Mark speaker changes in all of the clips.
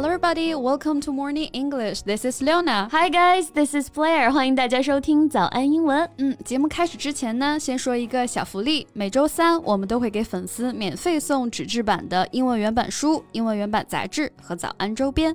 Speaker 1: Hello, everybody. Welcome to Morning English. This is Leona.
Speaker 2: Hi, guys. This is Blair. 欢迎大家收听早安英文。
Speaker 1: 嗯，节目开始之前呢，先说一个小福利。每周三我们都会给粉丝免费送纸质版的英文原版书、英文原版杂志和早安周边。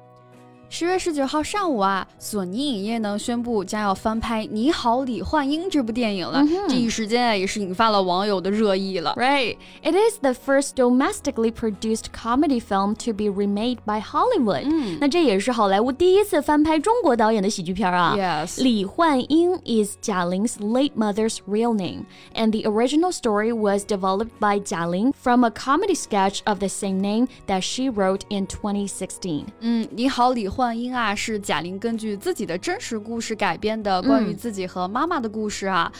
Speaker 1: 十月十九号上午啊，索尼影业呢宣布将要翻拍《你好，李焕英》这部电影了。这一时间啊，也是引发了网友的热议了。
Speaker 2: Right, it is the first domestically produced comedy film to be remade by Hollywood。嗯，那这也是好莱坞第一次翻拍中国导演的喜剧片啊。
Speaker 1: Yes，
Speaker 2: 李焕英 is 贾玲's late mother's real name, and the original story was developed by 贾玲 from a comedy sketch of the same name that she wrote in 2016。
Speaker 1: 嗯，你好，李焕。 焕英啊，是贾玲根据自己的真实故事改编的关于自己和妈妈的故事啊。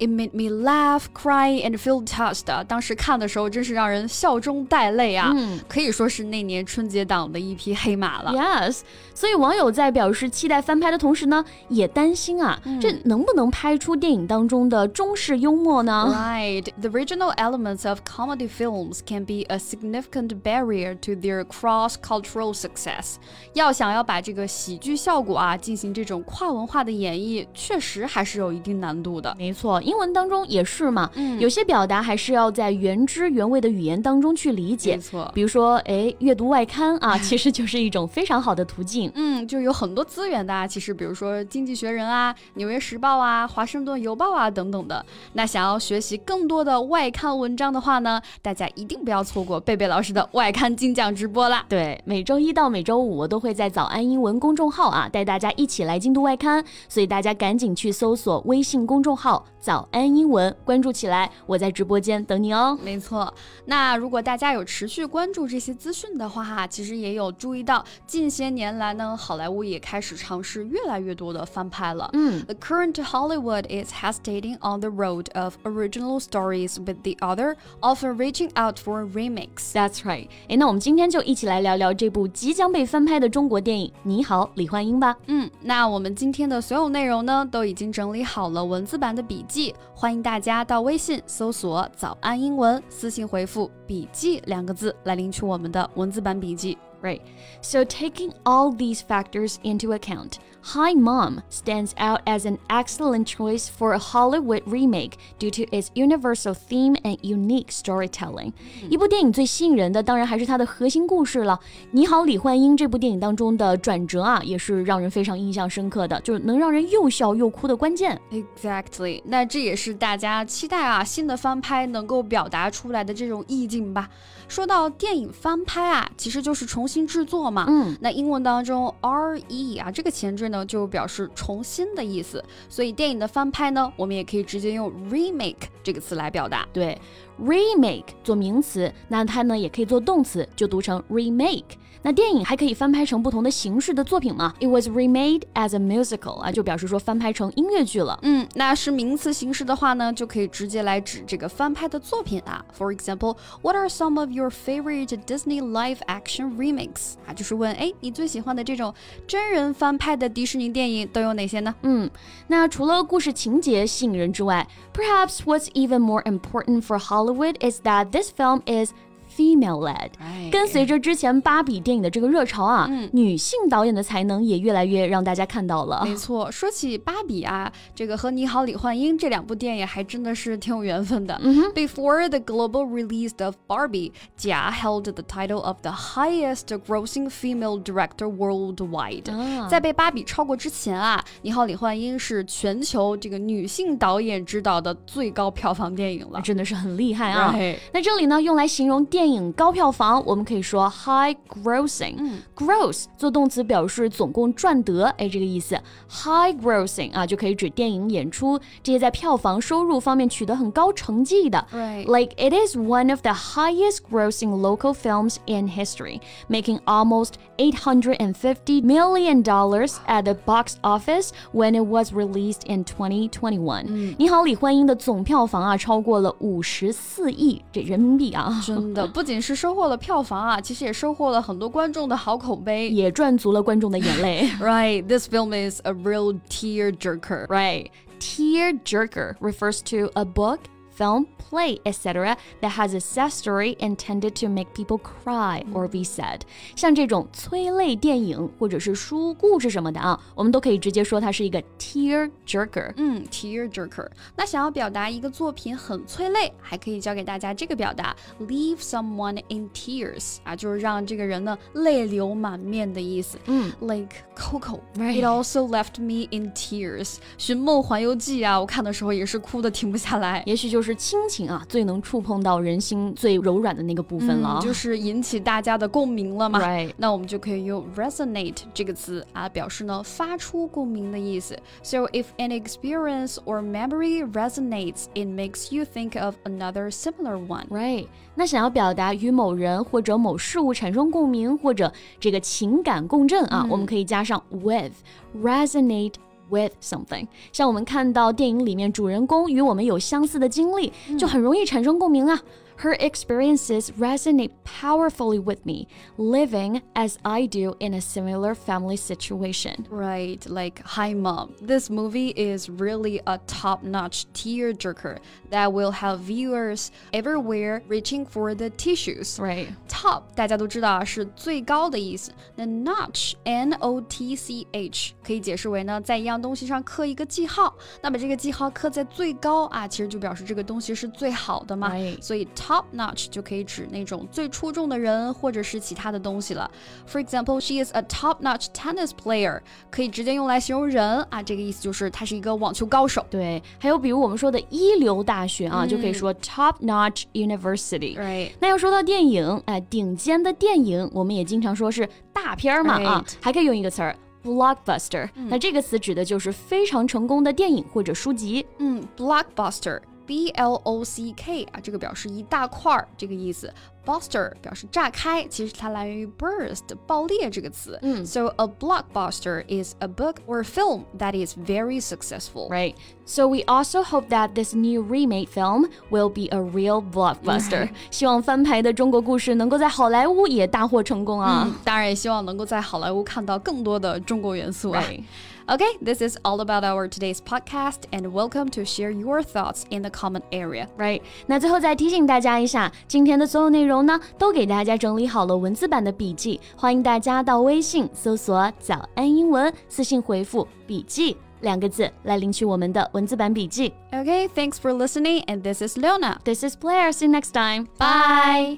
Speaker 1: It made me laugh, cry, and feel touched。当时看的时候，真是让人笑中带泪啊，可以说是那年春节档的一匹黑马了。
Speaker 2: Yes，所以网友在表示期待翻拍的同时呢，也担心啊，这能不能拍出电影当中的中式幽默呢
Speaker 1: ？Right, the original elements of comedy films can be a significant barrier to their cross-cultural success。要想要把这个喜剧效果啊进行这种跨文化的演绎，确实还是有一定难度的。
Speaker 2: 没错，英文当中也是嘛，嗯，有些表达还是要在原汁原味的语言当中去理解。
Speaker 1: 没错，
Speaker 2: 比如说，哎，阅读外刊啊，其实就是一种非常好的途径。
Speaker 1: 嗯，就有很多资源的，其实比如说《经济学人》啊、《纽约时报》啊、《华盛顿邮报》啊等等的。那想要学习更多的外刊文章的话呢，大家一定不要错过贝贝老师的外刊精讲直播啦。
Speaker 2: 对，每周一到每周五我都会在早安。英文公众号啊，带大家一起来精读外刊，所以大家赶紧去搜索微信公众号“早安英文”，关注起来，我在直播间等你哦。
Speaker 1: 没错，那如果大家有持续关注这些资讯的话哈，其实也有注意到，近些年来呢，好莱坞也开始尝试越来越多的翻拍了。嗯，The current Hollywood is hesitating on the road of original stories, with the other often reaching out for remakes.
Speaker 2: That's right。哎，那我们今天就一起来聊聊这部即将被翻拍的中国电影。你好，李焕英吧。
Speaker 1: 嗯，那我们今天的所有内容呢，都已经整理好了文字版的笔记，欢迎大家到微信搜索“早安英文”，私信回复“笔记”两个字来领取我们的文字版笔记。
Speaker 2: Right. So, taking all these factors into account, Hi Mom stands out as an excellent choice for a Hollywood remake due to its universal theme and unique storytelling. 一部电影最吸引人的，当然还是它的核心故事了。你好，李焕英这部电影当中的转折啊，也是让人非常印象深刻的，就是能让人又笑又哭的关键。
Speaker 1: Exactly，那这也是大家期待啊，新的翻拍能够表达出来的这种意境吧。说到电影翻拍啊，其实就是重 新制作嘛。嗯，那英文当中 re 啊这个前缀呢，就表示重新的意思。所以电影的翻拍呢，我们也可以直接用 remake 这个词来表达。
Speaker 2: 对 ，remake 做名词，那它呢也可以做动词，就读成 remake。那电影还可以翻拍成不同的形式的作品吗？It was remade as a musical 啊，就表示说翻拍成音乐剧了。
Speaker 1: 嗯，那是名词形式的话呢，就可以直接来指这个翻拍的作品啊。For example, what are some of your favorite Disney live-action remakes？啊，就是问，哎，你最喜欢的这种真人翻拍的迪士尼电影都有哪些呢？
Speaker 2: 嗯，那除了故事情节吸引人之外，perhaps what's even more important for Hollywood is that this film is female led，跟随着之前芭比电影的这个热潮啊，嗯，女性导演的才能也越来越让大家看到了。
Speaker 1: 没错，说起芭比啊，这个和《你好，李焕英》这两部电影还真的是挺有缘分的。嗯、Before the global release of Barbie, Jia held the title of the highest grossing female director worldwide。啊、在被芭比超过之前啊，《你好，李焕英》是全球这个女性导演执导的最高票房电影了，
Speaker 2: 真的是很厉害啊。那这里呢，用来形容电电影高票房，我们可以说 high grossing。嗯，gross 做动词表示总共赚得，哎，这个意思。high grossing 啊，就可以指电影演出这些在票房收入方面取得很高成绩的。
Speaker 1: Right.
Speaker 2: Like it is one of the highest grossing local films in history, making almost 850 million dollars at the box office when it was released in 2021。嗯，你好，李焕英的总票房啊超过了五十四亿这人民币啊！
Speaker 1: 真的， 不仅是收获了票房啊，其实也收获了很多观众的好口碑，
Speaker 2: 也赚足了观众的眼泪。
Speaker 1: right, this film is a real tear jerker.
Speaker 2: Right, tear jerker refers to a book film, play, etc. that has a sad story intended to make people cry or be sad。像这种催泪电影或者是书故事什么的啊，我们都可以直接说它是一个 tear jerker。
Speaker 1: 嗯，tear jerker。那想要表达一个作品很催泪，还可以教给大家这个表达：leave someone in tears 啊，就是让这个人呢泪流满面的意思。
Speaker 2: 嗯，
Speaker 1: like
Speaker 2: Coco。Right.
Speaker 1: It also left me in tears。《寻梦环游记》啊，我看的时候也是哭的停不下来。
Speaker 2: 也许就是。 是亲情啊，最能触碰到人心最柔软的那个部分了，
Speaker 1: 嗯、就是引起大家的共鸣了嘛。
Speaker 2: Right.
Speaker 1: 那我们就可以用 resonate 这个词啊，表示呢发出共鸣的意思。So if an experience or memory resonates, it makes you think of another similar one.
Speaker 2: Right. 那想要表达与某人或者某事物产生共鸣或者这个情感共振啊，嗯、我们可以加上 with resonate。With something，像我们看到电影里面主人公与我们有相似的经历，就很容易产生共鸣啊。her experiences resonate powerfully with me, living as I do in a similar family situation.
Speaker 1: Right, like, hi mom, this movie is really a top notch tearjerker that will have viewers everywhere reaching for the tissues.
Speaker 2: Right.
Speaker 1: Top 大家都知道是最高的意思，那 notch n o t c h 可以解释为呢在一样东西上刻一个记号，那么这个记号刻在最高啊，其实就表示这个东西是最好的嘛。
Speaker 2: Right.
Speaker 1: 所以 top Notch 就可以指那种最出众的人，或者是其他的东西了。For example, she is a top-notch tennis player，可以直接用来形容人啊，这个意思就是她是一个网球高手。
Speaker 2: 对，还有比如我们说的一流大学啊，就可以说 top-notch university。
Speaker 1: Right。
Speaker 2: 那要说到电影，哎，顶尖的电影，我们也经常说是大片儿嘛啊，还可以用一个词儿。blockbuster，、嗯、那这个词指的就是非常成功的电影或者书籍。
Speaker 1: 嗯，blockbuster。B L O C K 啊，这个表示一大块儿这个意思。Buster 表示炸开，其实它来源于 burst 爆裂这个词。
Speaker 2: 嗯，
Speaker 1: So a blockbuster is a book or film that is very successful.
Speaker 2: Right. So we also hope that this new remake film will be a real blockbuster. 希望翻拍的中国故事能够在好莱坞也大获成功啊！
Speaker 1: 嗯、当然也希望能够在好莱坞看到更多的中国元素啊。
Speaker 2: Right.
Speaker 1: Okay, this is all about our today's podcast, and welcome to share your thoughts in the comment area.
Speaker 2: Right. 那最后再提醒大家一下，今天的所有内容呢，都给大家整理好了文字版的笔记，欢迎大家到微信搜索“早安英文”，私信回复“笔记”两个字来领取我们的文字版笔记。
Speaker 1: Okay, thanks for listening, and this is Leona.
Speaker 2: This is Blair. See you next time. Bye.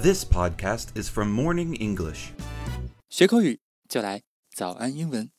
Speaker 3: This podcast is from Morning English.
Speaker 4: 学口语就来早安英文。